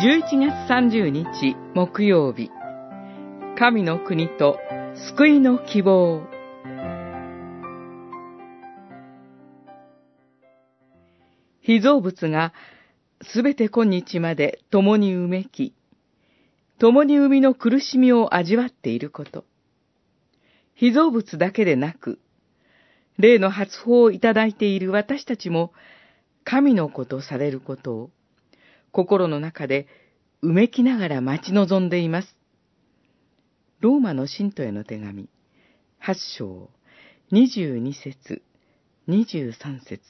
11月30日木曜日神の国と救いの希望被造物がすべて今日まで共にうめき、共に生みの苦しみを味わっていること。被造物だけでなく、霊の発報をいただいている私たちも、神の子とされることを、心の中でうめきながら待ち望んでいます。ローマの信徒への手紙、八章、二十二節、二十三節。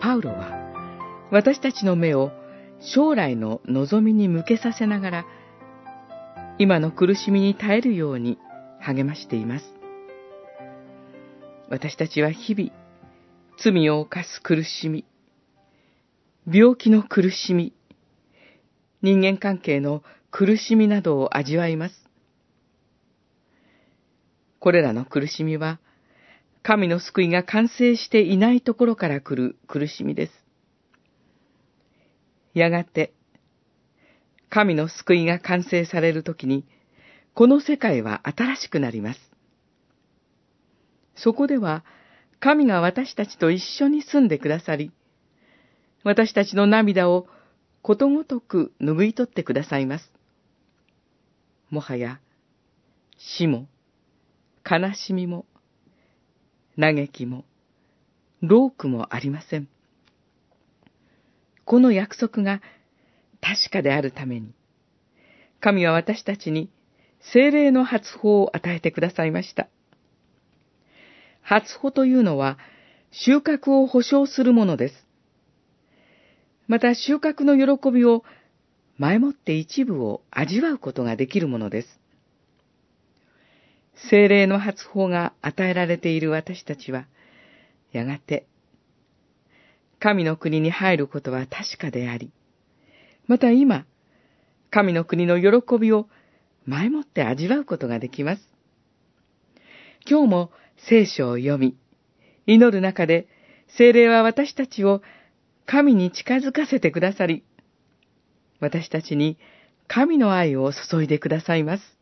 パウロは、私たちの目を将来の望みに向けさせながら、今の苦しみに耐えるように励ましています。私たちは日々、罪を犯す苦しみ、病気の苦しみ、人間関係の苦しみなどを味わいます。これらの苦しみは、神の救いが完成していないところから来る苦しみです。やがて、神の救いが完成されるときに、この世界は新しくなります。そこでは、神が私たちと一緒に住んでくださり、私たちの涙をことごとく拭い取ってくださいます。もはや、死も、悲しみも、嘆きも、労苦もありません。この約束が確かであるために、神は私たちに精霊の発報を与えてくださいました。発報というのは収穫を保証するものです。また収穫の喜びを前もって一部を味わうことができるものです。精霊の発報が与えられている私たちは、やがて、神の国に入ることは確かであり、また今、神の国の喜びを前もって味わうことができます。今日も聖書を読み、祈る中で精霊は私たちを神に近づかせてくださり、私たちに神の愛を注いでくださいます。